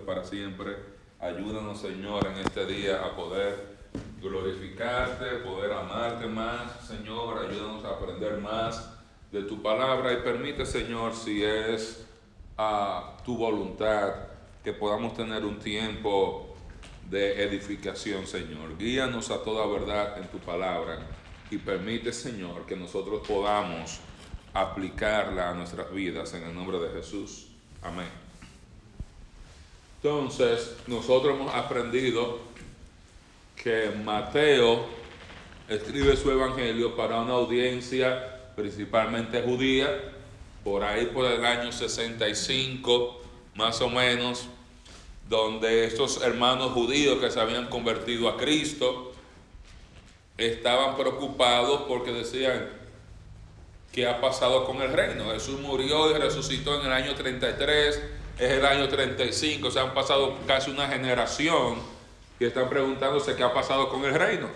Para siempre. Ayúdanos, Señor, en este día a poder glorificarte, poder amarte más, Señor. Ayúdanos a aprender más de tu palabra y permite, Señor, si es a tu voluntad, que podamos tener un tiempo de edificación, Señor. Guíanos a toda verdad en tu palabra y permite, Señor, que nosotros podamos aplicarla a nuestras vidas en el nombre de Jesús. Amén. Entonces, nosotros hemos aprendido que Mateo escribe su evangelio para una audiencia principalmente judía, por ahí por el año 65, más o menos, donde estos hermanos judíos que se habían convertido a Cristo estaban preocupados porque decían, ¿qué ha pasado con el reino? Jesús murió y resucitó en el año 33, es el año 35, se han pasado casi una generación que están preguntándose qué ha pasado con el reino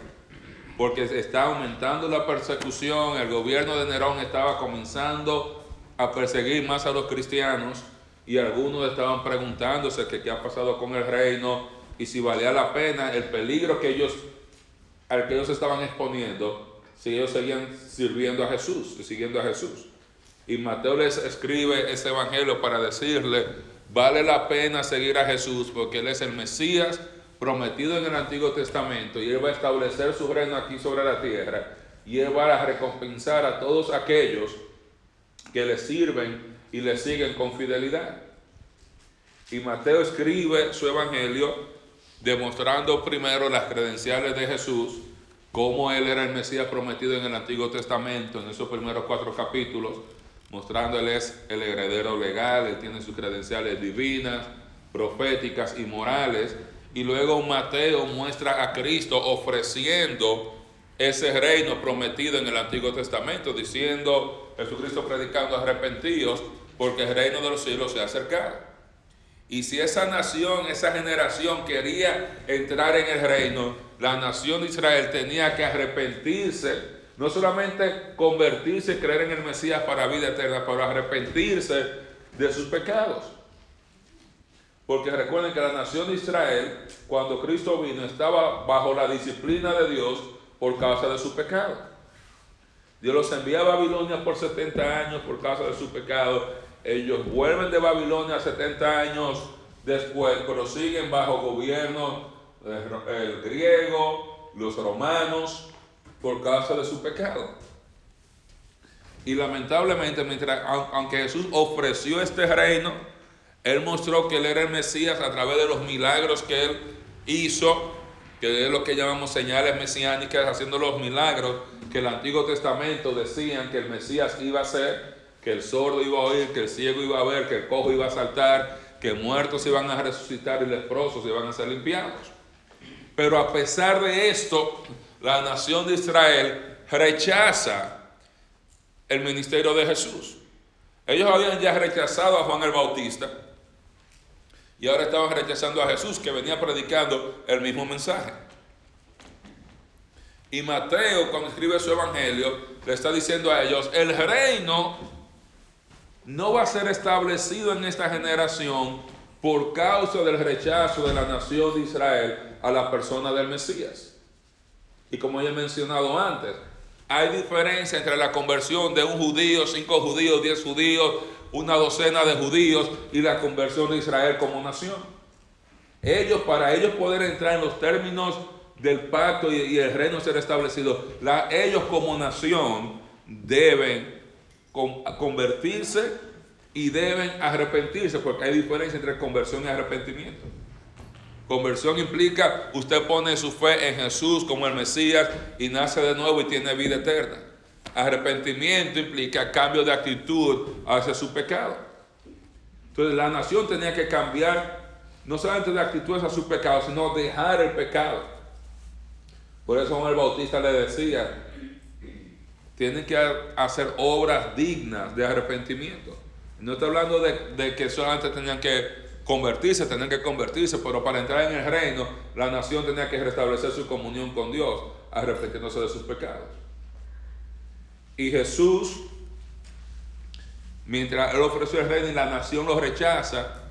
porque está aumentando la persecución, el gobierno de Nerón estaba comenzando a perseguir más a los cristianos y algunos estaban preguntándose qué ha pasado con el reino y si valía la pena el peligro que ellos, al que ellos estaban exponiendo si ellos seguían sirviendo a Jesús y siguiendo a Jesús. Y Mateo les escribe ese evangelio para decirle, vale la pena seguir a Jesús porque Él es el Mesías prometido en el Antiguo Testamento y Él va a establecer su reino aquí sobre la tierra y Él va a recompensar a todos aquellos que le sirven y le siguen con fidelidad. Y Mateo escribe su evangelio demostrando primero las credenciales de Jesús, cómo Él era el Mesías prometido en el Antiguo Testamento, en esos primeros cuatro capítulos, mostrando Él es el heredero legal, Él tiene sus credenciales divinas, proféticas y morales, y luego Mateo muestra a Cristo ofreciendo ese reino prometido en el Antiguo Testamento, diciendo Jesucristo predicando arrepentidos porque el reino de los cielos se ha acercado. Y si esa nación, esa generación quería entrar en el reino, la nación de Israel tenía que arrepentirse, no solamente convertirse y creer en el Mesías para vida eterna, pero arrepentirse de sus pecados. Porque recuerden que la nación de Israel, cuando Cristo vino, estaba bajo la disciplina de Dios por causa de su pecado. Dios los envía a Babilonia por 70 años por causa de su pecado. Ellos vuelven de Babilonia 70 años después, pero siguen bajo gobierno el griego, los romanos, por causa de su pecado. Y lamentablemente, mientras, aunque Jesús ofreció este reino, él mostró que Él era el Mesías a través de los milagros que Él hizo, que es lo que llamamos señales mesiánicas, haciendo los milagros que el Antiguo Testamento decían que el Mesías iba a hacer, que el sordo iba a oír, que el ciego iba a ver, que el cojo iba a saltar, que muertos iban a resucitar y leprosos iban a ser limpiados. Pero a pesar de esto, la nación de Israel rechaza el ministerio de Jesús. Ellos habían ya rechazado a Juan el Bautista y ahora estaban rechazando a Jesús que venía predicando el mismo mensaje. Y Mateo, cuando escribe su evangelio, le está diciendo a ellos, el reino no va a ser establecido en esta generación por causa del rechazo de la nación de Israel a la persona del Mesías. Y como ya he mencionado antes, hay diferencia entre la conversión de un judío, cinco judíos, diez judíos, una docena de judíos y la conversión de Israel como nación. Ellos, para ellos poder entrar en los términos del pacto y, el reino ser establecido, ellos como nación deben convertirse y deben arrepentirse, porque hay diferencia entre conversión y arrepentimiento. Conversión implica usted pone su fe en Jesús como el Mesías y nace de nuevo y tiene vida eterna. Arrepentimiento implica cambio de actitud hacia su pecado. Entonces la nación tenía que cambiar no solamente de actitud hacia su pecado, sino dejar el pecado. Por eso Juan el Bautista le decía, tienen que hacer obras dignas de arrepentimiento. No está hablando de, de que solamente tenían que convertirse, tenían que convertirse, pero para entrar en el reino, la nación tenía que restablecer su comunión con Dios, arrepentiéndose de sus pecados. Y Jesús, mientras él ofreció el reino y la nación lo rechaza,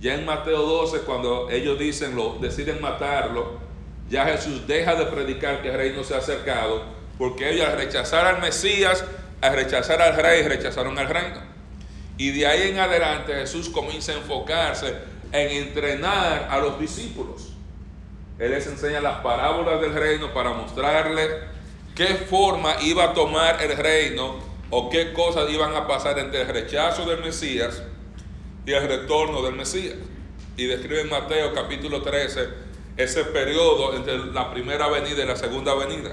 Ya en Mateo 12, cuando ellos dicen lo, deciden matarlo, ya Jesús deja de predicar que el reino se ha acercado, porque ellos al rechazar al Mesías, al rechazar al rey, rechazaron al reino. Y de ahí en adelante Jesús comienza a enfocarse en entrenar a los discípulos. Él les enseña las parábolas del reino para mostrarles qué forma iba a tomar el reino o qué cosas iban a pasar entre el rechazo del Mesías y el retorno del Mesías. Y describe en Mateo capítulo 13 ese periodo entre la primera venida y la segunda venida.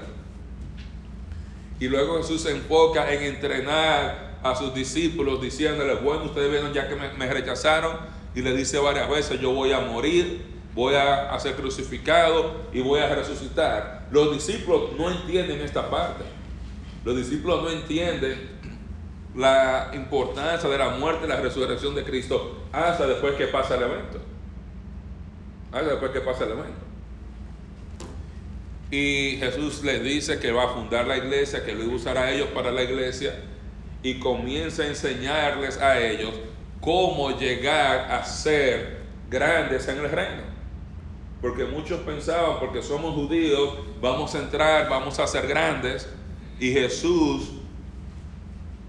Y luego Jesús se enfoca en entrenar a sus discípulos diciéndoles, bueno, ustedes vieron ya que me, rechazaron y le dice varias veces, yo voy a morir, voy a, ser crucificado y voy a resucitar. Los discípulos no entienden esta parte. Los discípulos no entienden la importancia de la muerte y la resurrección de Cristo hasta después que pasa el evento. Hasta después que pasa el evento. Y Jesús les dice que va a fundar la iglesia, que lo iba a usar a ellos para la iglesia y comienza a enseñarles a ellos cómo llegar a ser grandes en el reino. Porque muchos pensaban, porque somos judíos, vamos a entrar, vamos a ser grandes. Y Jesús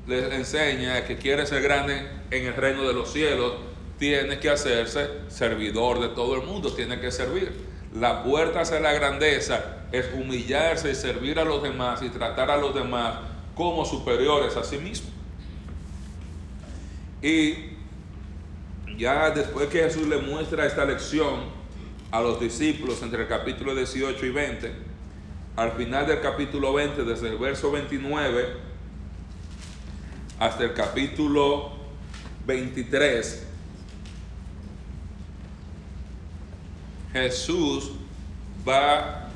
les enseña que quiere ser grande en el reino de los cielos, tiene que hacerse servidor de todo el mundo, tiene que servir. La puerta hacia la grandeza es humillarse y servir a los demás y tratar a los demás como superiores a sí mismo. Y ya después que Jesús le muestra esta lección a los discípulos entre el capítulo 18 y 20, al final del capítulo 20, desde el verso 29 hasta el capítulo 23, Jesús va,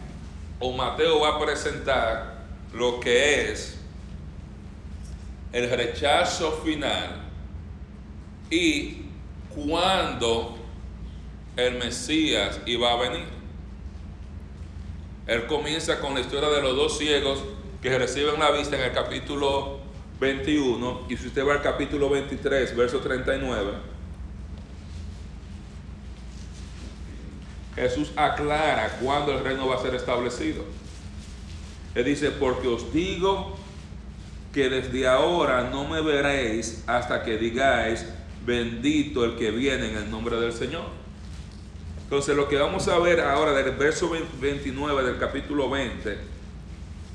o Mateo va a presentar lo que es el rechazo final y cuándo el Mesías iba a venir. Él comienza con la historia de los dos ciegos que reciben la vista en el capítulo 21 y si usted va al capítulo 23, verso 39, Jesús aclara cuándo el reino va a ser establecido. Él dice, porque os digo que desde ahora no me veréis hasta que digáis, bendito el que viene en el nombre del Señor. Entonces lo que vamos a ver ahora del verso 29 del capítulo 20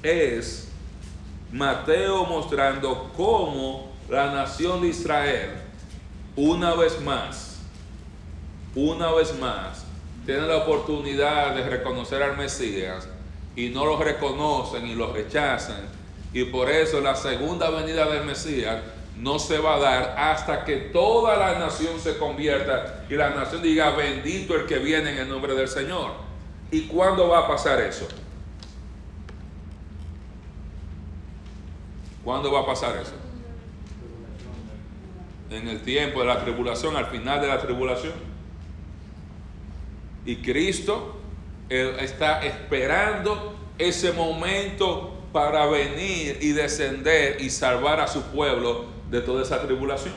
es Mateo mostrando cómo la nación de Israel, una vez más, una vez más, tiene la oportunidad de reconocer al Mesías y no lo reconocen y lo rechazan. Y por eso la segunda venida del Mesías no se va a dar hasta que toda la nación se convierta y la nación diga, bendito el que viene en el nombre del Señor. ¿Y cuándo va a pasar eso? ¿Cuándo va a pasar eso? En el tiempo de la tribulación, al final de la tribulación. Y Cristo está esperando ese momento para venir y descender y salvar a su pueblo de toda esa tribulación.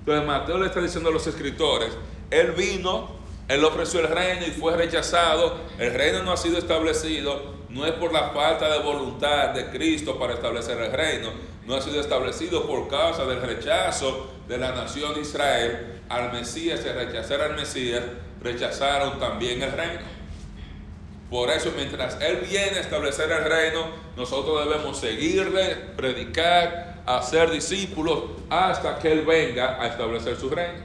Entonces Mateo le está diciendo a los escritores, él vino, él ofreció el reino y fue rechazado, el reino no ha sido establecido, no es por la falta de voluntad de Cristo para establecer el reino, no ha sido establecido por causa del rechazo de la nación de Israel al Mesías, y rechazar al Mesías, rechazaron también el reino. Por eso, mientras Él viene a establecer el reino, nosotros debemos seguirle, predicar, hacer discípulos hasta que Él venga a establecer su reino.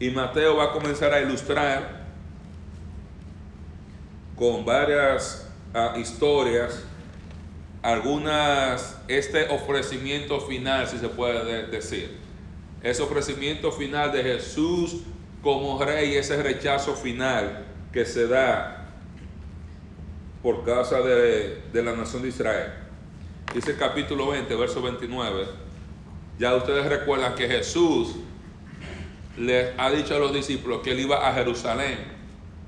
Y Mateo va a comenzar a ilustrar con varias ah, historias, algunas, este ofrecimiento final, si se puede decir. Ese ofrecimiento final de Jesús como rey, ese rechazo final que se da por causa de, de la nación de Israel. Dice capítulo 20, verso 29. Ya ustedes recuerdan que Jesús les ha dicho a los discípulos que él iba a Jerusalén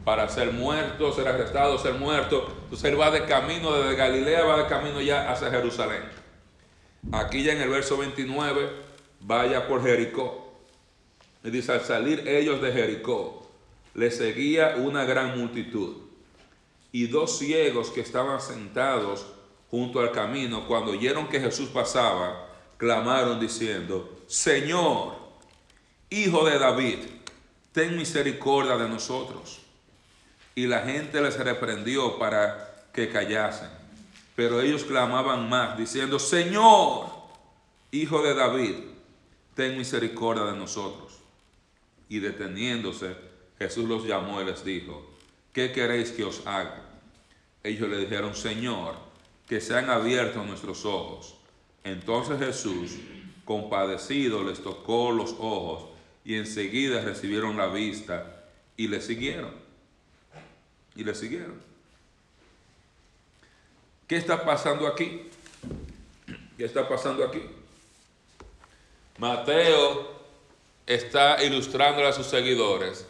para ser muerto, ser arrestado, ser muerto. Entonces él va de camino desde Galilea, va de camino ya hacia Jerusalén. Aquí ya en el verso 29, vaya por Jericó. Y dice, al salir ellos de Jericó, le seguía una gran multitud. Y dos ciegos que estaban sentados junto al camino, cuando oyeron que Jesús pasaba, clamaron diciendo, Señor, Hijo de David, ten misericordia de nosotros. Y la gente les reprendió para que callasen. Pero ellos clamaban más, diciendo, Señor, Hijo de David, ten misericordia de nosotros. Y deteniéndose, Jesús los llamó y les dijo, ¿qué queréis que os haga? Ellos le dijeron, Señor, que sean abiertos nuestros ojos. Entonces Jesús, compadecido, les tocó los ojos y enseguida recibieron la vista y le siguieron. Y le siguieron. ¿Qué está pasando aquí? ¿Qué está pasando aquí? Mateo está ilustrando a sus seguidores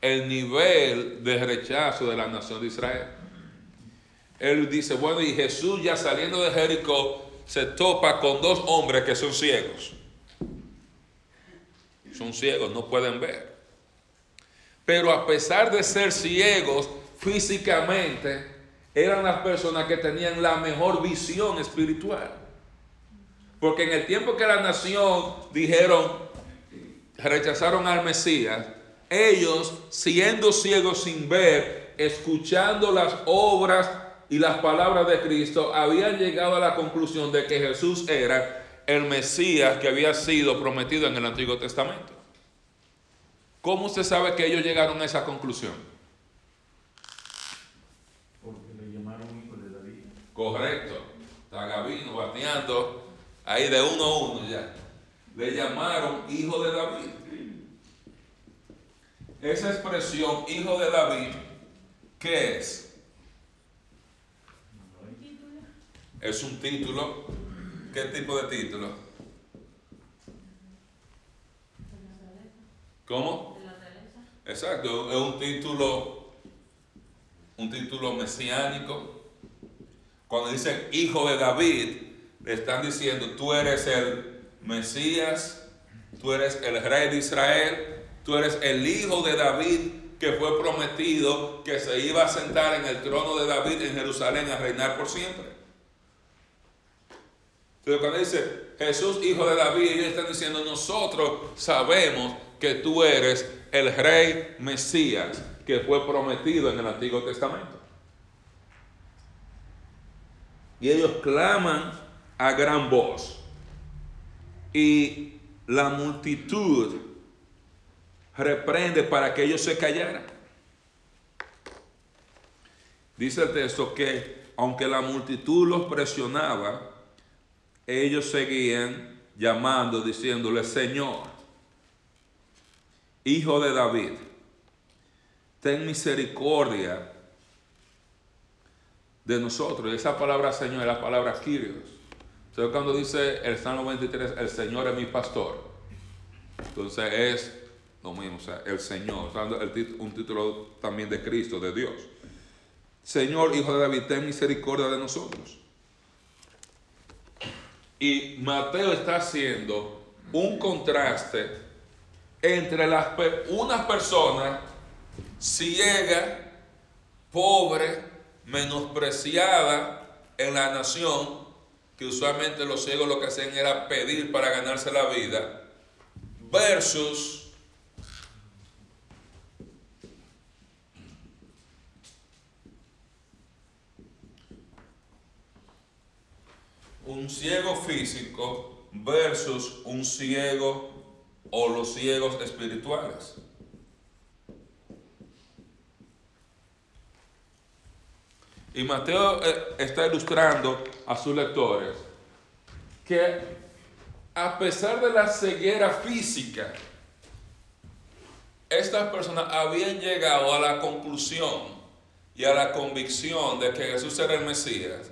el nivel de rechazo de la nación de Israel. Él dice, bueno, y Jesús ya saliendo de Jericó se topa con dos hombres que son ciegos. Son ciegos, no pueden ver. Pero a pesar de ser ciegos físicamente, eran las personas que tenían la mejor visión espiritual. Porque en el tiempo que la nación dijeron, rechazaron al Mesías, ellos siendo ciegos sin ver, escuchando las obras y las palabras de Cristo, habían llegado a la conclusión de que Jesús era el Mesías que había sido prometido en el Antiguo Testamento. ¿Cómo usted sabe que ellos llegaron a esa conclusión? Porque le llamaron hijo de David. Correcto. Está Gabino bateando ahí de uno a uno ya. Le llamaron hijo de David. Esa expresión, hijo de David, ¿qué es? Es un título. ¿Qué tipo de título? ¿Cómo? Exacto, es un título, un título mesiánico. Cuando dicen hijo de David, le están diciendo, tú eres el Mesías, tú eres el rey de Israel, tú eres el hijo de David que fue prometido que se iba a sentar en el trono de David en Jerusalén a reinar por siempre. Pero cuando dice Jesús, hijo de David, ellos están diciendo, nosotros sabemos que tú eres el rey Mesías que fue prometido en el Antiguo Testamento. Y ellos claman a gran voz. Y la multitud reprende para que ellos se callaran. Dice el texto que aunque la multitud los presionaba, ellos seguían llamando, diciéndole, Señor, Hijo de David, ten misericordia de nosotros. Y esa palabra Señor es la palabra Kyrios. Entonces cuando dice el Salmo 23, el Señor es mi pastor. Entonces es lo mismo, o sea, el Señor, un título también de Cristo, de Dios. Señor, Hijo de David, ten misericordia de nosotros. Y Mateo está haciendo un contraste entre las, una persona ciega, pobre, menospreciada en la nación, que usualmente los ciegos lo que hacían era pedir para ganarse la vida, versus un ciego físico versus un ciego o los ciegos espirituales. Y Mateo eh, está ilustrando a sus lectores que a pesar de la ceguera física, estas personas habían llegado a la conclusión y a la convicción de que Jesús era el Mesías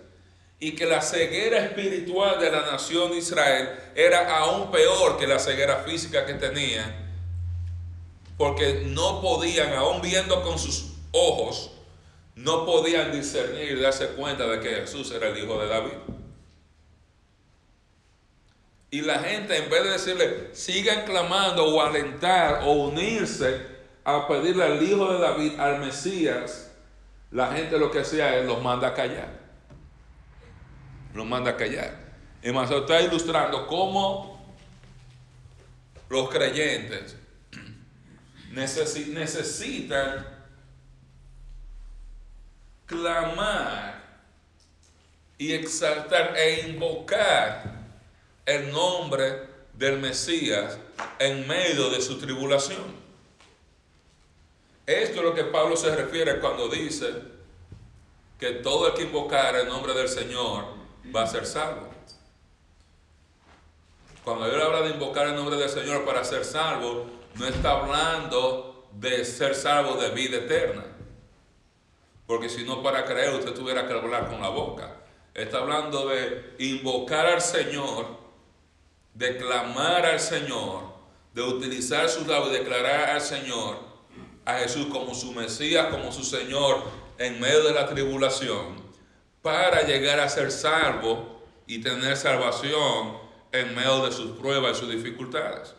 y que la ceguera espiritual de la nación de Israel era aún peor que la ceguera física que tenían, porque no podían, aún viendo con sus ojos, no podían discernir y darse cuenta de que Jesús era el hijo de David. Y la gente, en vez de decirle, sigan clamando o alentar o unirse a pedirle al Hijo de David, al Mesías, la gente lo que hacía es los manda a callar. Los manda a callar. Y más está ilustrando cómo los creyentes necesitan clamar y exaltar e invocar el nombre del Mesías en medio de su tribulación. Esto es lo que Pablo se refiere cuando dice que todo el que invocar el nombre del Señor va a ser salvo. Cuando él habla de invocar el nombre del Señor para ser salvo, no está hablando de ser salvo de vida eterna. Porque si no para creer usted tuviera que hablar con la boca. Está hablando de invocar al Señor de clamar al Señor, de utilizar su labios y declarar al Señor, a Jesús como su Mesías, como su Señor en medio de la tribulación, para llegar a ser salvo y tener salvación en medio de sus pruebas y sus dificultades.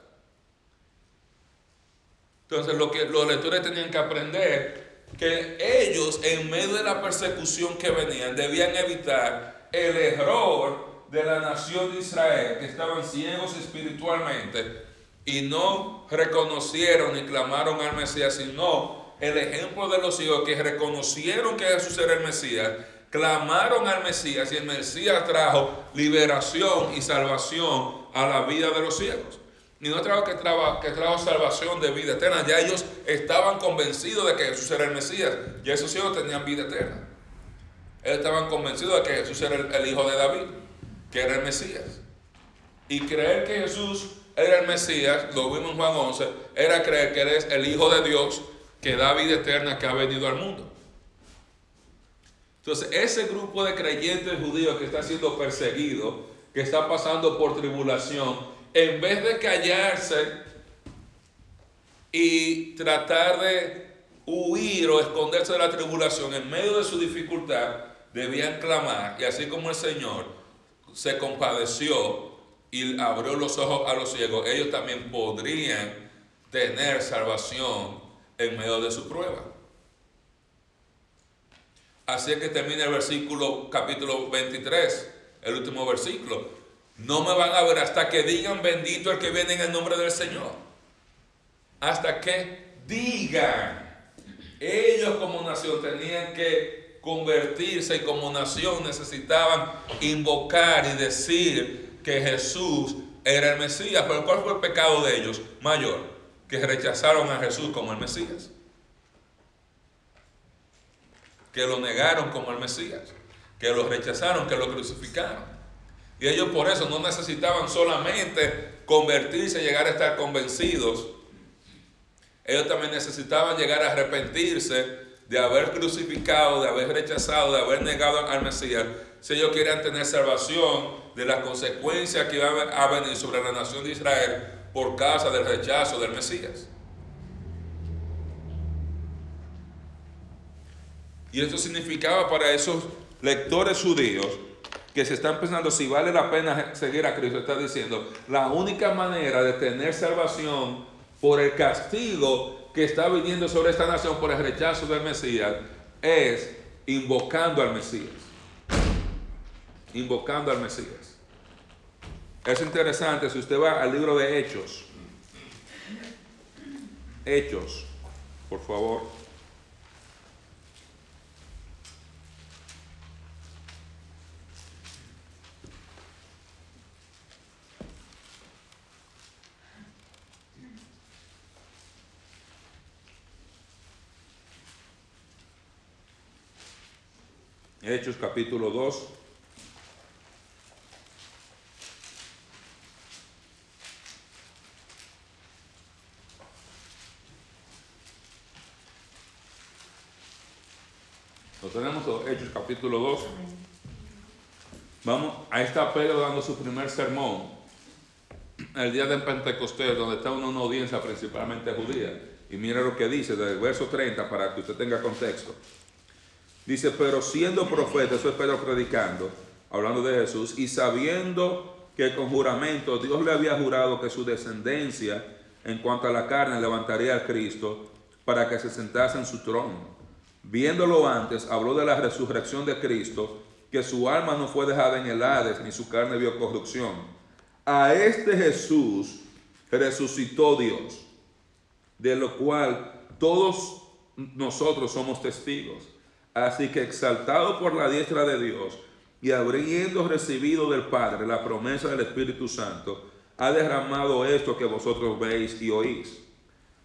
Entonces lo que los lectores tenían que aprender que ellos en medio de la persecución que venían debían evitar el error de la nación de Israel, que estaban ciegos espiritualmente y no reconocieron ni clamaron al Mesías, sino el ejemplo de los hijos que reconocieron que Jesús era el Mesías, clamaron al Mesías y el Mesías trajo liberación y salvación a la vida de los ciegos. Y no trajo que, trajo que salvación de vida eterna, ya ellos estaban convencidos de que Jesús era el Mesías, ya esos ciegos tenían vida eterna. Ellos estaban convencidos de que Jesús era el hijo de David que era el Mesías. Y creer que Jesús era el Mesías, lo vimos en Juan 11, era creer que eres el Hijo de Dios que da vida eterna que ha venido al mundo. Entonces, ese grupo de creyentes judíos que está siendo perseguido, que está pasando por tribulación, en vez de callarse y tratar de huir o esconderse de la tribulación en medio de su dificultad, debían clamar. Y así como el Señor se compadeció y abrió los ojos a los ciegos, ellos también podrían tener salvación en medio de su prueba. Así es que termina el versículo capítulo 23, el último versículo. No me van a ver hasta que digan bendito el que viene en el nombre del Señor. Hasta que digan. Ellos como nación tenían que convertirse y como nación necesitaban invocar y decir que Jesús era el Mesías. Pero ¿cuál fue el pecado de ellos? Mayor, que rechazaron a Jesús como el Mesías. Que lo negaron como el Mesías. Que lo rechazaron, que lo crucificaron. Y ellos por eso no necesitaban solamente convertirse y llegar a estar convencidos. Ellos también necesitaban llegar a arrepentirse de haber crucificado, de haber rechazado, de haber negado al Mesías, si ellos querían tener salvación de las consecuencias que iban a venir sobre la nación de Israel por causa del rechazo del Mesías. Y esto significaba para esos lectores judíos que se están pensando si vale la pena seguir a Cristo, está diciendo, la única manera de tener salvación por el castigo que está viniendo sobre esta nación por el rechazo del Mesías es invocando al Mesías. Invocando al Mesías. Es interesante si usted va al libro de Hechos. Hechos, por favor. Hechos capítulo 2. Lo tenemos Hechos capítulo 2. Vamos, ahí está Pedro dando su primer sermón. El día de Pentecostés, donde está una, una audiencia principalmente judía. Y mira lo que dice del verso 30 para que usted tenga contexto. Dice, pero siendo profeta, eso es Pedro predicando, hablando de Jesús, y sabiendo que con juramento Dios le había jurado que su descendencia en cuanto a la carne levantaría a Cristo para que se sentase en su trono. Viéndolo antes, habló de la resurrección de Cristo, que su alma no fue dejada en el Hades, ni su carne vio corrupción. A este Jesús resucitó Dios, de lo cual todos nosotros somos testigos. Así que exaltado por la diestra de Dios y habiendo recibido del Padre la promesa del Espíritu Santo, ha derramado esto que vosotros veis y oís.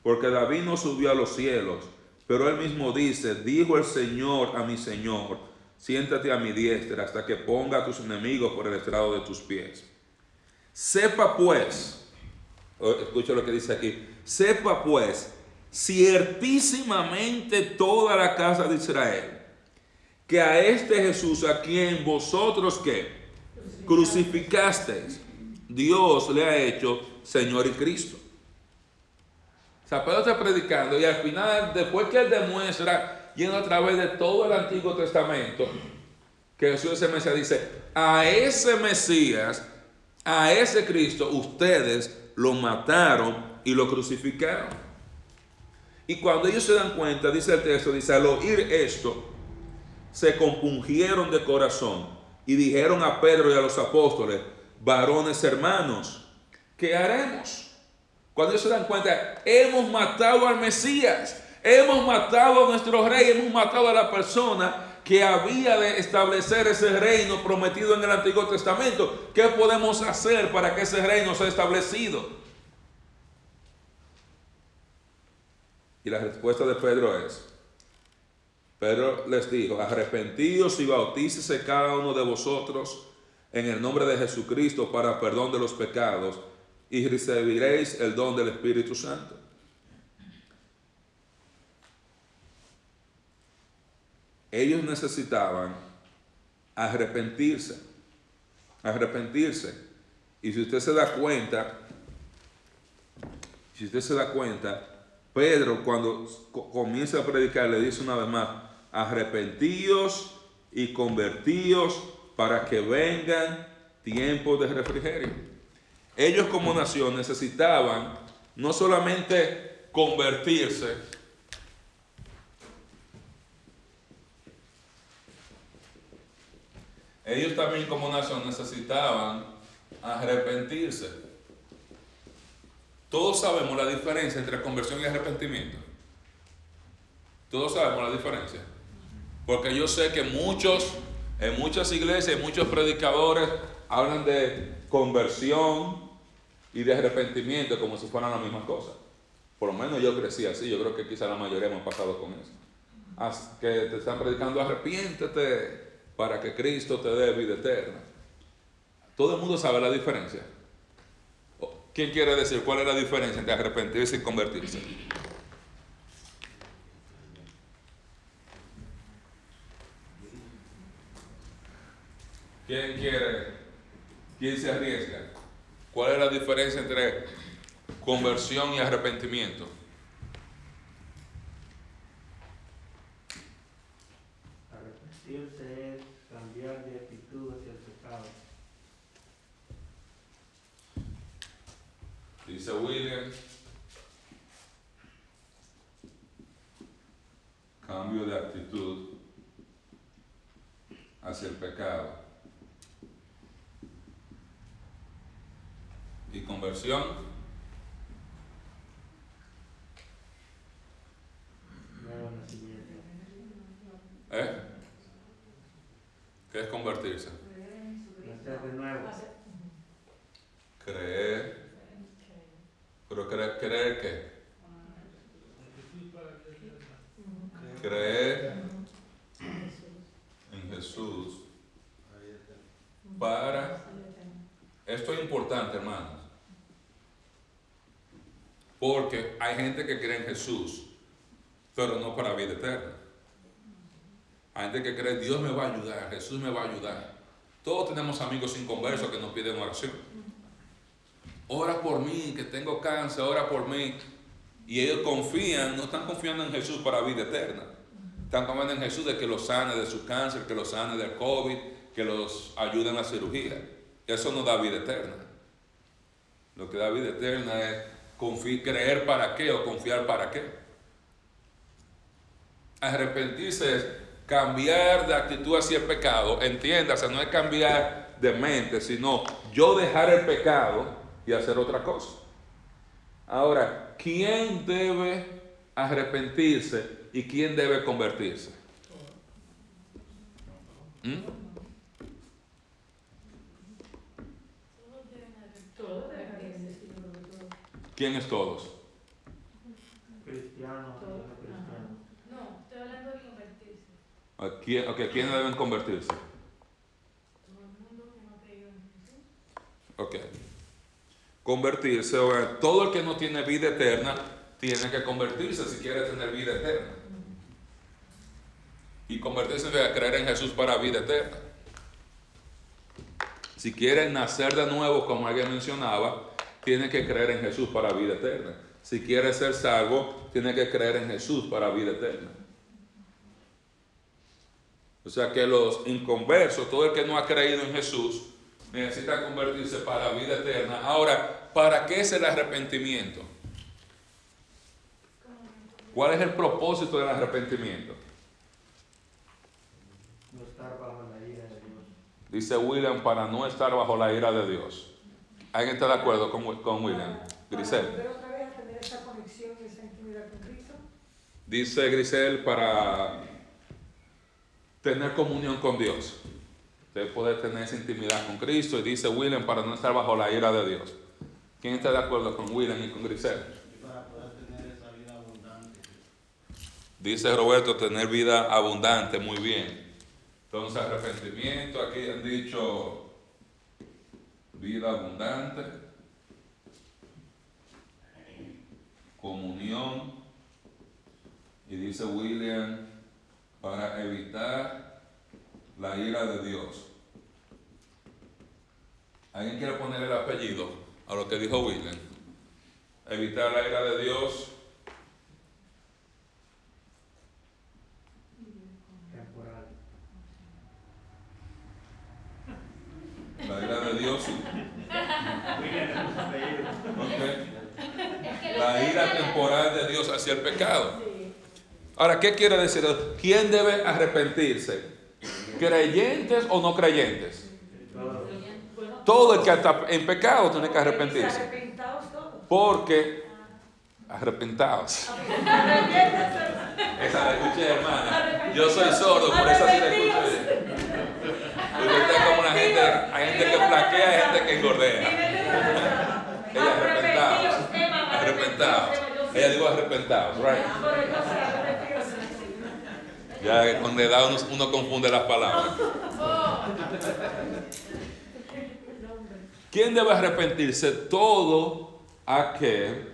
Porque David no subió a los cielos, pero él mismo dice, dijo el Señor a mi Señor, siéntate a mi diestra hasta que ponga a tus enemigos por el estrado de tus pies. Sepa pues, escucha lo que dice aquí, sepa pues ciertísimamente toda la casa de Israel, que a este Jesús a quien vosotros que crucificasteis, Dios le ha hecho Señor y Cristo. O está predicando y al final, después que él demuestra, yendo a través de todo el Antiguo Testamento, que Jesús ese Mesías dice, a ese Mesías, a ese Cristo, ustedes lo mataron y lo crucificaron. Y cuando ellos se dan cuenta, dice el texto, dice, al oír esto, se compungieron de corazón y dijeron a Pedro y a los apóstoles, varones hermanos, ¿qué haremos? Cuando ellos se dan cuenta, hemos matado al Mesías, hemos matado a nuestro rey, hemos matado a la persona que había de establecer ese reino prometido en el Antiguo Testamento. ¿Qué podemos hacer para que ese reino sea establecido? Y la respuesta de Pedro es, Pedro les dijo, arrepentidos y bautícese cada uno de vosotros en el nombre de Jesucristo para perdón de los pecados y recibiréis el don del Espíritu Santo. Ellos necesitaban arrepentirse, arrepentirse. Y si usted se da cuenta, si usted se da cuenta, Pedro cuando comienza a predicar le dice una vez más, arrepentíos y convertíos para que vengan tiempos de refrigerio. Ellos como nación necesitaban no solamente convertirse, ellos también como nación necesitaban arrepentirse. Todos sabemos la diferencia entre conversión y arrepentimiento. Todos sabemos la diferencia. Porque yo sé que muchos, en muchas iglesias, muchos predicadores hablan de conversión y de arrepentimiento como si fueran la misma cosa. Por lo menos yo crecí así, yo creo que quizá la mayoría hemos pasado con eso. que te están predicando arrepiéntete para que Cristo te dé vida eterna. Todo el mundo sabe la diferencia. ¿Quién quiere decir cuál es la diferencia entre arrepentirse y convertirse? ¿Quién quiere? ¿Quién se arriesga? ¿Cuál es la diferencia entre conversión y arrepentimiento? Arrepentirse es cambiar de actitud hacia el pecado. Dice William, cambio de actitud hacia el pecado. Y conversión. ¿Eh? ¿Qué es convertirse? Nacer de nuevo. Creer. Pero creer, creer qué? Creer en Jesús para... Esto es importante, hermanos. Porque hay gente que cree en Jesús, pero no para vida eterna. Hay gente que cree, Dios me va a ayudar, Jesús me va a ayudar. Todos tenemos amigos inconversos que nos piden oración. Ora por mí, que tengo cáncer, ora por mí. Y ellos confían, no están confiando en Jesús para vida eterna. Están confiando en Jesús de que los sane de su cáncer, que los sane del COVID, que los ayude en la cirugía. Eso no da vida eterna. Lo que da vida eterna es creer para qué o confiar para qué. Arrepentirse es cambiar de actitud hacia el pecado. Entiéndase, no es cambiar de mente, sino yo dejar el pecado y hacer otra cosa. Ahora, ¿quién debe arrepentirse y quién debe convertirse? ¿Mm? ¿Quién es todos? Cristiano, no cristiano. No, estoy hablando de convertirse. ¿A quién, ¿quiénes deben convertirse? Todo el mundo que no ha creído en Jesús. Ok. Convertirse, o sea, todo el que no tiene vida eterna tiene que convertirse si quiere tener vida eterna. Y convertirse a creer en Jesús para vida eterna. Si quieren nacer de nuevo, como alguien mencionaba, tiene que creer en Jesús para vida eterna. Si quiere ser salvo, tiene que creer en Jesús para vida eterna. O sea que los inconversos, todo el que no ha creído en Jesús, necesita convertirse para vida eterna. Ahora, ¿para qué es el arrepentimiento? ¿Cuál es el propósito del arrepentimiento? No estar bajo la ira de Dios. Dice William, para no estar bajo la ira de Dios. ¿Alguien está de acuerdo con, con William? Grisel. Para volver otra vez a tener esa conexión y esa intimidad con Cristo. Dice Grisel, para tener comunión con Dios. Usted puede tener esa intimidad con Cristo. Y dice William, para no estar bajo la ira de Dios. ¿Quién está de acuerdo con William y con Grisel? para poder tener esa vida abundante. Dice Roberto, tener vida abundante, muy bien. Entonces, arrepentimiento, aquí han dicho vida abundante, comunión, y dice William, para evitar la ira de Dios. ¿Alguien quiere poner el apellido a lo que dijo William? Evitar la ira de Dios. Temporal. La ira de Dios. La ira temporal de Dios hacia el pecado. Ahora, ¿qué quiere decir? ¿Quién debe arrepentirse? ¿Creyentes o no creyentes? Todo. El que está en pecado tiene que arrepentirse. Porque, arrepentados. Esa la escuché, hermana. Yo soy sordo, por eso sí la escuché. Usted está como una gente, hay gente que flaquea, hay gente que engordea. Ella arrepentados. Arrepentados. Ella dijo arrepentados, right? Ya con la edad uno, uno confunde las palabras. ¿Quién debe arrepentirse? Todo aquel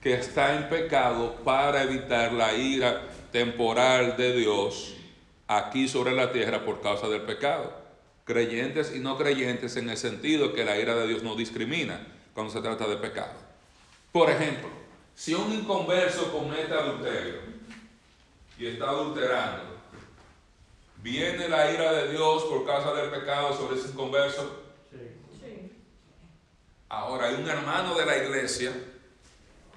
que está en pecado para evitar la ira temporal de Dios aquí sobre la tierra por causa del pecado. Creyentes y no creyentes en el sentido que la ira de Dios no discrimina cuando se trata de pecado. Por ejemplo, si un inconverso comete adulterio y está adulterando, ¿viene la ira de Dios por causa del pecado sobre ese inconverso? Sí. Ahora hay un hermano de la iglesia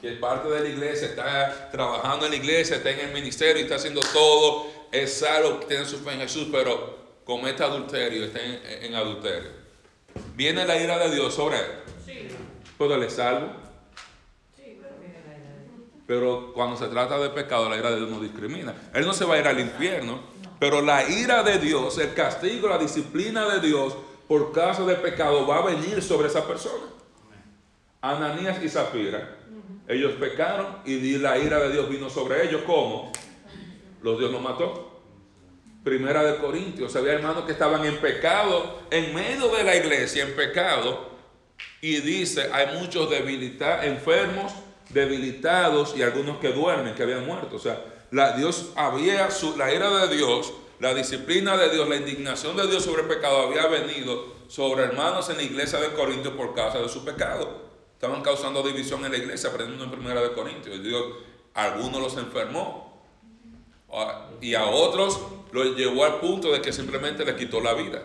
que es parte de la iglesia, está trabajando en la iglesia, está en el ministerio y está haciendo todo, es salvo, tiene su fe en Jesús, pero comete adulterio, está en, en adulterio. Viene la ira de Dios sobre él. Sí, Pero él es salvo. pero de cuando se trata de pecado, la ira de Dios no discrimina. Él no se va a ir al infierno, pero la ira de Dios, el castigo, la disciplina de Dios por causa del pecado va a venir sobre esa persona. Ananías y Zafira, ellos pecaron y la ira de Dios vino sobre ellos. ¿Cómo? Los Dios los mató. Primera de Corintios, había hermanos que estaban en pecado, en medio de la iglesia, en pecado, y dice, hay muchos debilitados, enfermos, debilitados y algunos que duermen, que habían muerto. O sea, la, Dios había su, la ira de Dios, la disciplina de Dios, la indignación de Dios sobre el pecado había venido sobre hermanos en la iglesia de Corintios por causa de su pecado. Estaban causando división en la iglesia, aprendiendo en primera de Corintios. Y Dios, algunos los enfermó a- y a otros los llevó al punto de que simplemente le quitó la vida.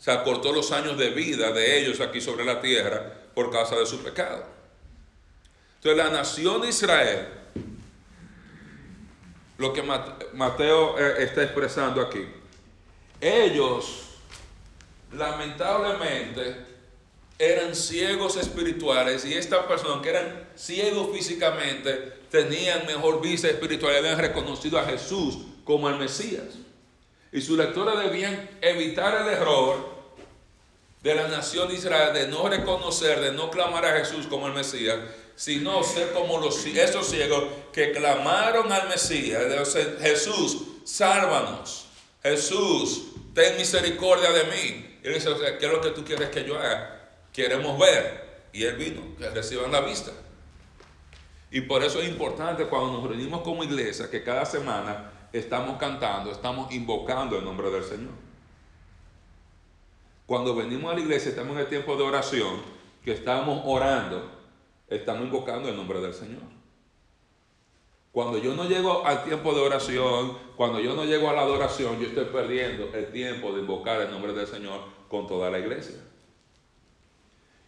Se acortó los años de vida de ellos aquí sobre la tierra por causa de su pecado. Entonces la nación de Israel, lo que Mateo eh, está expresando aquí, ellos lamentablemente eran ciegos espirituales y estas personas que eran ciegos físicamente tenían mejor vista espiritual, habían reconocido a Jesús como el Mesías. Y sus lectores debían evitar el error de la nación de Israel de no reconocer, de no clamar a Jesús como el Mesías, sino ser como los, esos ciegos que clamaron al Mesías. Jesús, sálvanos. Jesús, ten misericordia de mí. Y él dice, ¿qué es lo que tú quieres que yo haga? Queremos ver. Y él vino, que reciban la vista. Y por eso es importante cuando nos reunimos como iglesia que cada semana estamos cantando, estamos invocando el nombre del Señor. Cuando venimos a la iglesia, estamos en el tiempo de oración, que estamos orando, estamos invocando el nombre del Señor. Cuando yo no llego al tiempo de oración, cuando yo no llego a la adoración, yo estoy perdiendo el tiempo de invocar el nombre del Señor con toda la iglesia.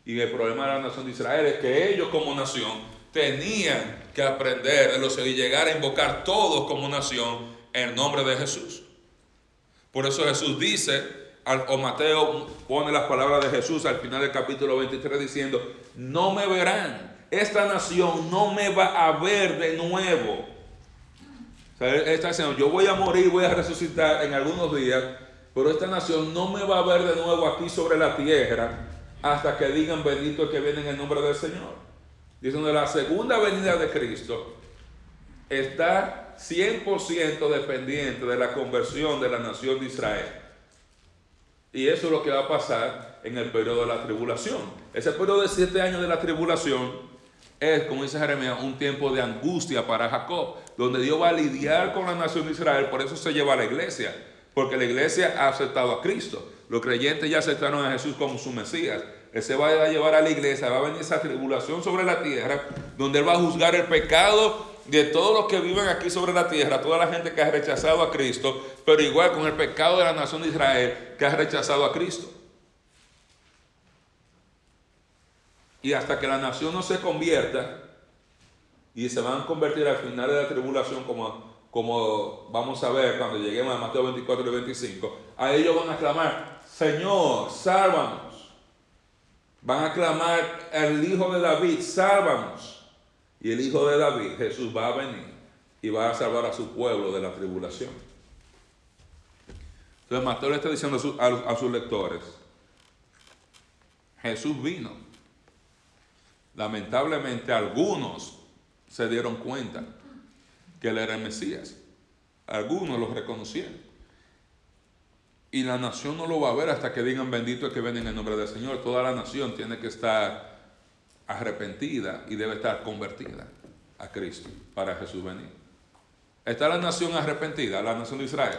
Y el problema de la nación de Israel es que ellos como nación tenían que aprender de los y llegar a invocar todos como nación el nombre de Jesús. Por eso Jesús dice, o Mateo pone las palabras de Jesús al final del capítulo 23 diciendo, no me verán, esta nación no me va a ver de nuevo. Sea, está diciendo, yo voy a morir, voy a resucitar en algunos días, pero esta nación no me va a ver de nuevo aquí sobre la tierra hasta que digan bendito que viene en el nombre del Señor. Diciendo la segunda venida de Cristo está 100% dependiente de la conversión de la nación de Israel. Y eso es lo que va a pasar en el periodo de la tribulación. Ese periodo de siete años de la tribulación es, como dice Jeremías, un tiempo de angustia para Jacob, donde Dios va a lidiar con la nación de Israel, por eso se lleva a la iglesia, porque la iglesia ha aceptado a Cristo. Los creyentes ya aceptaron a Jesús como su Mesías. Él se va a llevar a la iglesia, va a venir esa tribulación sobre la tierra, donde Él va a juzgar el pecado de todos los que viven aquí sobre la tierra, toda la gente que ha rechazado a Cristo, pero igual con el pecado de la nación de Israel que ha rechazado a Cristo. Y hasta que la nación no se convierta, y se van a convertir al final de la tribulación como como vamos a ver cuando lleguemos a Mateo 24 y 25, a ellos van a clamar, Señor, sálvanos. Van a clamar al Hijo de David, sálvanos. Y el Hijo de David, Jesús, va a venir y va a salvar a su pueblo de la tribulación. Entonces Mateo le está diciendo a, a sus lectores, Jesús vino. Lamentablemente algunos se dieron cuenta que él era el Mesías. Algunos lo reconocieron. Y la nación no lo va a ver hasta que digan bendito el que ven en el nombre del Señor. Toda la nación tiene que estar arrepentida y debe estar convertida a Cristo para Jesús venir. ¿Está la nación arrepentida, la nación de Israel?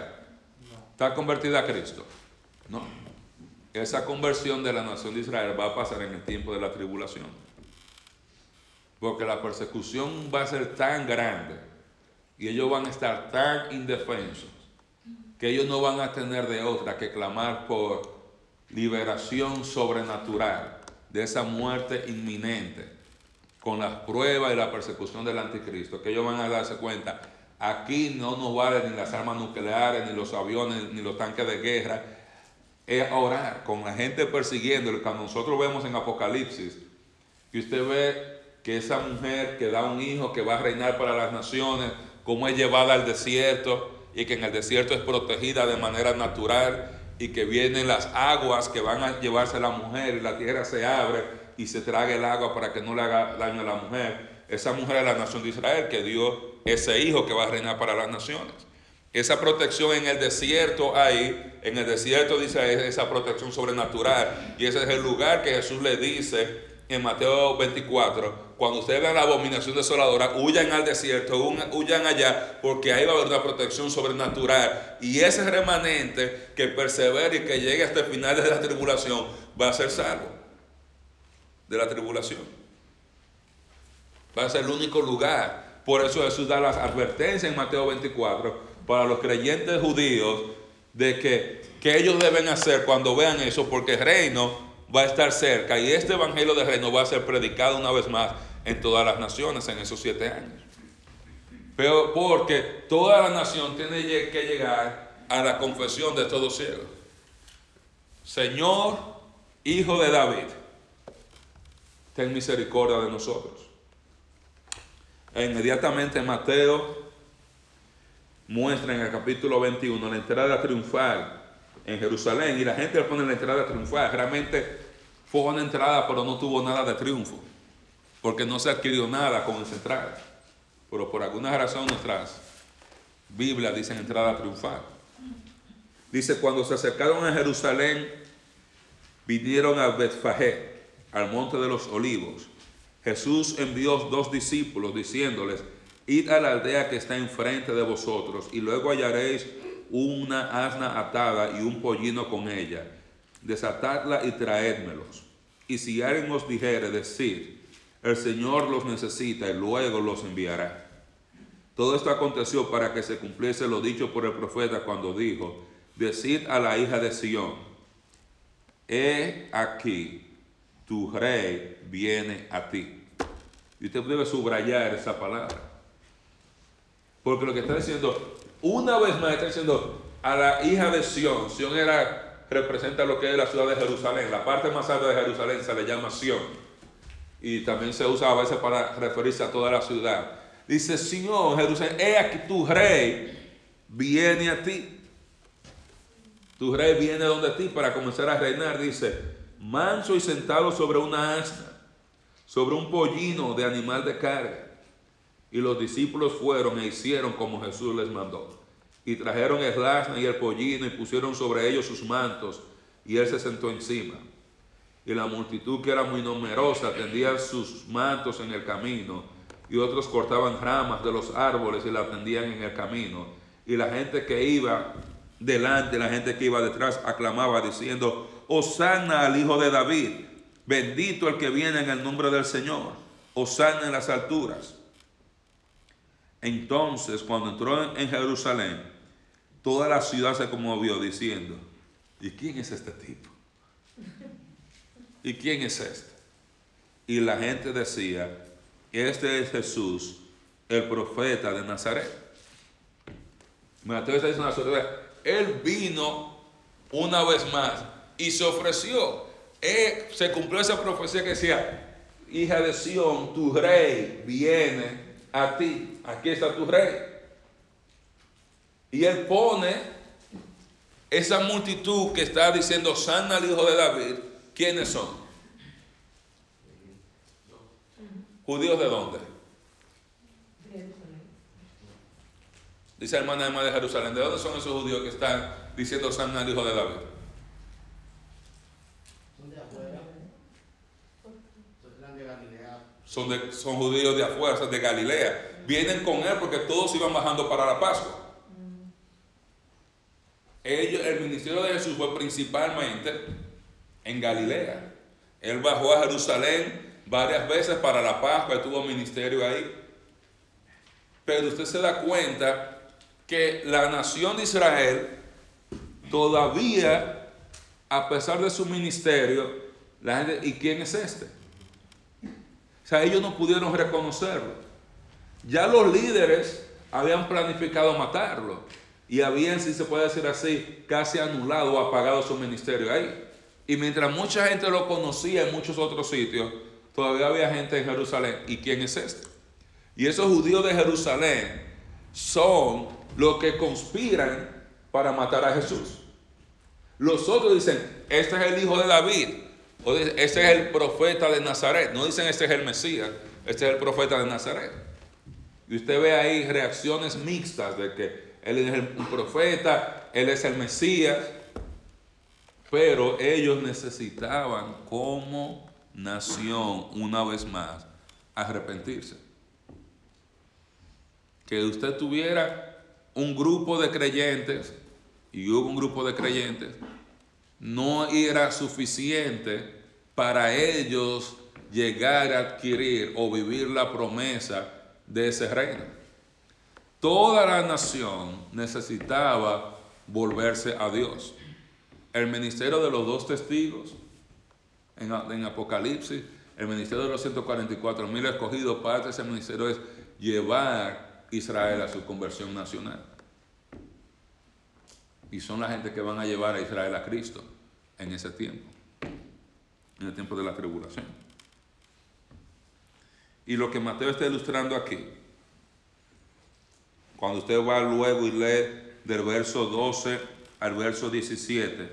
¿Está convertida a Cristo? No. Esa conversión de la nación de Israel va a pasar en el tiempo de la tribulación. Porque la persecución va a ser tan grande y ellos van a estar tan indefensos que ellos no van a tener de otra que clamar por liberación sobrenatural de esa muerte inminente con las pruebas y la persecución del anticristo, que ellos van a darse cuenta, aquí no nos valen ni las armas nucleares, ni los aviones, ni los tanques de guerra, es orar con la gente persiguiendo, cuando nosotros vemos en Apocalipsis, que usted ve que esa mujer que da un hijo que va a reinar para las naciones, cómo es llevada al desierto y que en el desierto es protegida de manera natural y que vienen las aguas que van a llevarse a la mujer y la tierra se abre y se traga el agua para que no le haga daño a la mujer. Esa mujer es la nación de Israel que dio ese hijo que va a reinar para las naciones. Esa protección en el desierto ahí, en el desierto dice esa protección sobrenatural y ese es el lugar que Jesús le dice en Mateo 24, cuando ustedes vean la abominación desoladora, huyan al desierto, huyan allá, porque ahí va a haber una protección sobrenatural. Y ese remanente que persevere y que llegue hasta el final de la tribulación va a ser salvo de la tribulación. Va a ser el único lugar. Por eso Jesús da las advertencias en Mateo 24 para los creyentes judíos de que, que ellos deben hacer cuando vean eso, porque el reino va a estar cerca y este evangelio del reino va a ser predicado una vez más en todas las naciones en esos siete años. Pero porque toda la nación tiene que llegar a la confesión de todos ciegos. Señor, Hijo de David, ten misericordia de nosotros. E inmediatamente Mateo muestra en el capítulo 21 la entrada triunfal en Jerusalén y la gente le pone la entrada triunfal. Realmente fue una entrada, pero no tuvo nada de triunfo, porque no se adquirió nada con esa entrada. Pero por alguna razón nuestras Biblias dicen entrada triunfal. Dice, cuando se acercaron a Jerusalén, vinieron a Betfagé, al monte de los olivos. Jesús envió dos discípulos diciéndoles, id a la aldea que está enfrente de vosotros y luego hallaréis una asna atada y un pollino con ella. Desatadla y traédmelos. Y si alguien os dijere, decir, el Señor los necesita y luego los enviará. Todo esto aconteció para que se cumpliese lo dicho por el profeta cuando dijo, decid a la hija de Sión, he aquí, tu rey viene a ti. Y usted debe subrayar esa palabra. Porque lo que está diciendo, una vez más está diciendo a la hija de Sión, Sión era, representa lo que es la ciudad de Jerusalén, la parte más alta de Jerusalén se le llama Sión. Y también se usa a veces para referirse a toda la ciudad. Dice, Señor Jerusalén, he aquí tu rey viene a ti. Tu rey viene donde ti para comenzar a reinar. Dice, manso y sentado sobre una asna, sobre un pollino de animal de carga. Y los discípulos fueron e hicieron como Jesús les mandó. Y trajeron el asna y el pollino y pusieron sobre ellos sus mantos, y él se sentó encima. Y la multitud, que era muy numerosa, tendía sus mantos en el camino, y otros cortaban ramas de los árboles y la tendían en el camino. Y la gente que iba delante, la gente que iba detrás, aclamaba diciendo, Hosanna al Hijo de David, bendito el que viene en el nombre del Señor, Hosanna en las alturas. Entonces, cuando entró en Jerusalén, toda la ciudad se conmovió diciendo, ¿y quién es este tipo? ¿Y quién es este? Y la gente decía, este es Jesús, el profeta de Nazaret. Mateo está diciendo a la él vino una vez más y se ofreció. Eh, se cumplió esa profecía que decía, hija de Sión, tu rey viene a ti. Aquí está tu rey. Y él pone esa multitud que está diciendo, sana al hijo de David, ¿quiénes son? ¿Judíos de dónde? Dice la hermana Emma de Jerusalén, ¿de dónde son esos judíos que están diciendo sana al hijo de David? Son de afuera. Son de Galilea. Son, de- son judíos de afuera, de Galilea. Vienen con él porque todos iban bajando para la Pascua. Ellos, el ministerio de Jesús fue principalmente en Galilea. Él bajó a Jerusalén varias veces para la Pascua, tuvo ministerio ahí. Pero usted se da cuenta que la nación de Israel todavía, a pesar de su ministerio, la gente, ¿y quién es este? O sea, ellos no pudieron reconocerlo. Ya los líderes habían planificado matarlo y habían, si se puede decir así, casi anulado o apagado su ministerio ahí. Y mientras mucha gente lo conocía en muchos otros sitios, todavía había gente en Jerusalén. ¿Y quién es este? Y esos judíos de Jerusalén son los que conspiran para matar a Jesús. Los otros dicen, este es el hijo de David, o este es el profeta de Nazaret. No dicen, este es el Mesías, este es el profeta de Nazaret. Y usted ve ahí reacciones mixtas de que él es el profeta, él es el Mesías, pero ellos necesitaban como nación, una vez más, arrepentirse. Que usted tuviera un grupo de creyentes, y hubo un grupo de creyentes, no era suficiente para ellos llegar a adquirir o vivir la promesa de ese reino. Toda la nación necesitaba volverse a Dios. El ministerio de los dos testigos en, Apocalipsis, el ministerio de los 144 mil escogidos, parte de ese ministerio es llevar Israel a su conversión nacional. Y son la gente que van a llevar a Israel a Cristo en ese tiempo, en el tiempo de la tribulación. Y lo que Mateo está ilustrando aquí, cuando usted va luego y lee del verso 12 al verso 17,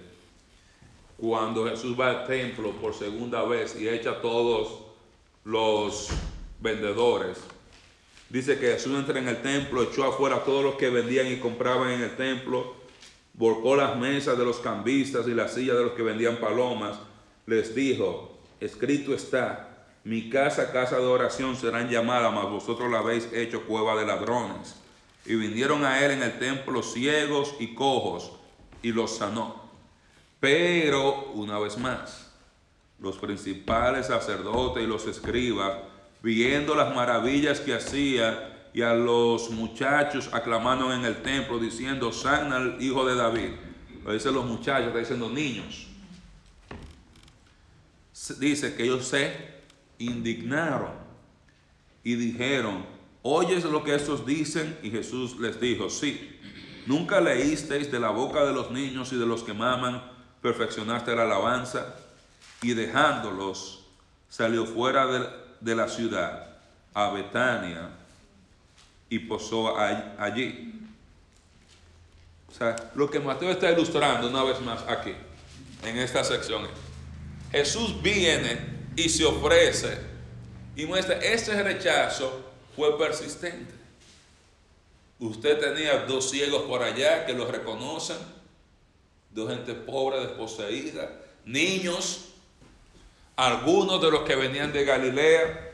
cuando Jesús va al templo por segunda vez y echa a todos los vendedores, dice que Jesús entra en el templo, echó afuera a todos los que vendían y compraban en el templo, volcó las mesas de los cambistas y las sillas de los que vendían palomas, les dijo, escrito está, mi casa, casa de oración serán llamadas, mas vosotros la habéis hecho cueva de ladrones. Y vinieron a él en el templo ciegos y cojos, y los sanó. Pero, una vez más, los principales sacerdotes y los escribas, viendo las maravillas que hacía, y a los muchachos aclamando en el templo diciendo, sana al hijo de David. Lo dicen los muchachos, está diciendo niños. Dice que ellos se indignaron y dijeron, ¿oyes lo que estos dicen? Y Jesús les dijo, sí. ¿Nunca leísteis de la boca de los niños y de los que maman, perfeccionaste la alabanza? Y dejándolos, salió fuera de, de la ciudad a Betania y posó allí. O sea, lo que Mateo está ilustrando una vez más aquí, en esta sección, Jesús viene y se ofrece y muestra, este rechazo fue persistente. Usted tenía dos ciegos por allá que lo reconocen, dos gente pobre, desposeída, niños, algunos de los que venían de Galilea,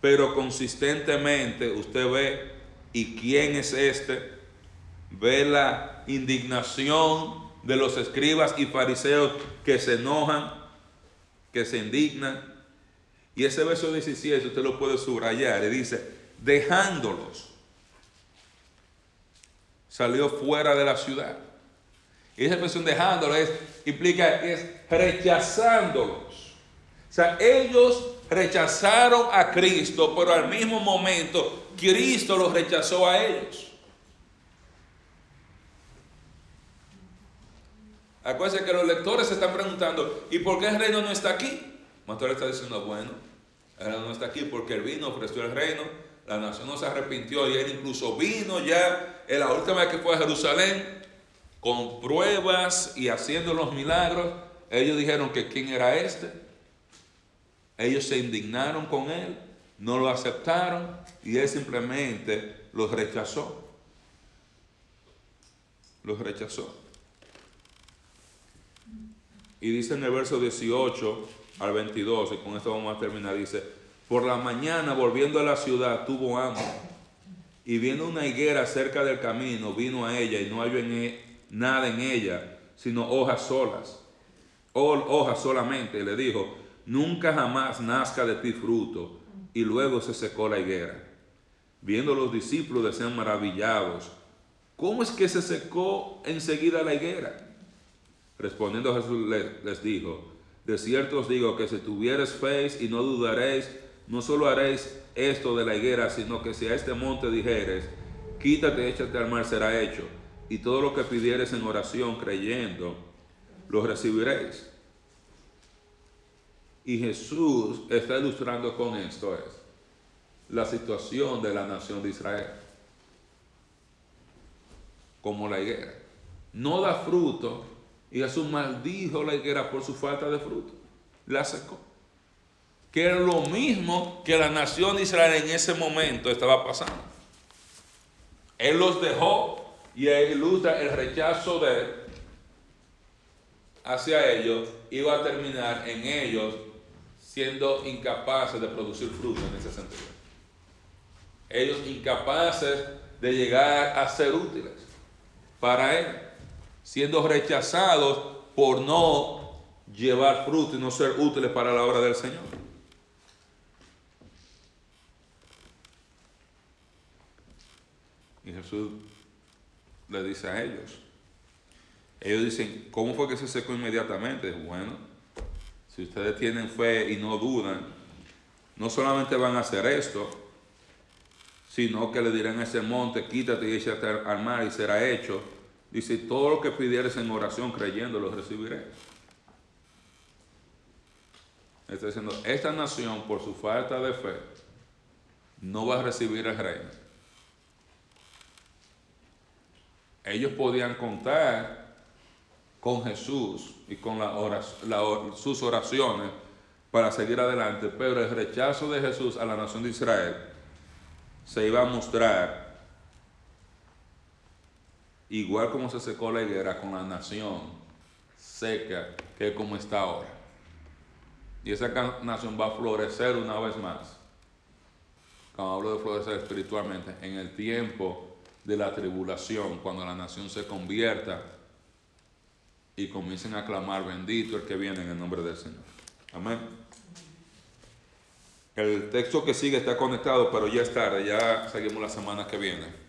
pero consistentemente usted ve, ¿y quién es este? Ve la indignación de los escribas y fariseos que se enojan, que se indignan. Y ese verso 17 usted lo puede subrayar y dice, dejándolos, salió fuera de la ciudad. Y esa expresión dejándolos es, implica, es rechazándolos. O sea, ellos rechazaron a Cristo, pero al mismo momento Cristo los rechazó a ellos. Acuérdense que los lectores se están preguntando, ¿y por qué el reino no está aquí? Mateo está diciendo, bueno, reino no está aquí porque él vino, ofreció el reino, la nación no se arrepintió y él incluso vino ya en la última vez que fue a Jerusalén con pruebas y haciendo los milagros. Ellos dijeron que quién era este. Ellos se indignaron con él, no lo aceptaron y él simplemente los rechazó. Los rechazó. Y dice en el verso 18 al 22, y con esto vamos a terminar, dice, por la mañana volviendo a la ciudad tuvo hambre y viendo una higuera cerca del camino, vino a ella y no halló en e, nada en ella, sino hojas solas, hojas solamente, le dijo, nunca jamás nazca de ti fruto. Y luego se secó la higuera. Viendo los discípulos decían maravillados, ¿cómo es que se secó enseguida la higuera? Respondiendo Jesús les, dijo, de cierto os digo que si tuvieres fe y no dudaréis, no solo haréis esto de la higuera, sino que si a este monte dijeres, quítate, échate al mar, será hecho. Y todo lo que pidieres en oración creyendo, lo recibiréis. Y Jesús está ilustrando con esto es la situación de la nación de Israel. Como la higuera. No da fruto y Jesús maldijo la higuera por su falta de fruto. La secó. Que era lo mismo que la nación de Israel en ese momento estaba pasando. Él los dejó y ilustra el rechazo de hacia ellos iba a terminar en ellos siendo incapaces de producir fruto en ese sentido. Ellos incapaces de llegar a ser útiles para Él, siendo rechazados por no llevar fruto y no ser útiles para la obra del Señor. Y Jesús le dice a ellos, Ellos dicen, ¿cómo fue que se secó inmediatamente? Bueno, si ustedes tienen fe y no dudan, no solamente van a hacer esto, sino que le dirán a ese monte, quítate y échate al mar y será hecho. Dice, todo lo que pidieres en oración creyendo lo recibiré. Está diciendo, esta nación por su falta de fe no va a recibir el reino. Ellos podían contar con Jesús y con la sus oraciones para seguir adelante, pero el rechazo de Jesús a la nación de Israel se iba a mostrar igual como se secó la higuera con la nación seca que como está ahora. Y esa nación va a florecer una vez más. Cuando hablo de florecer espiritualmente, en el tiempo de la tribulación, cuando la nación se convierta y comiencen a clamar, bendito el que viene en el nombre del Señor. Amén. El texto que sigue está conectado, pero ya es tarde, ya seguimos la semana que viene.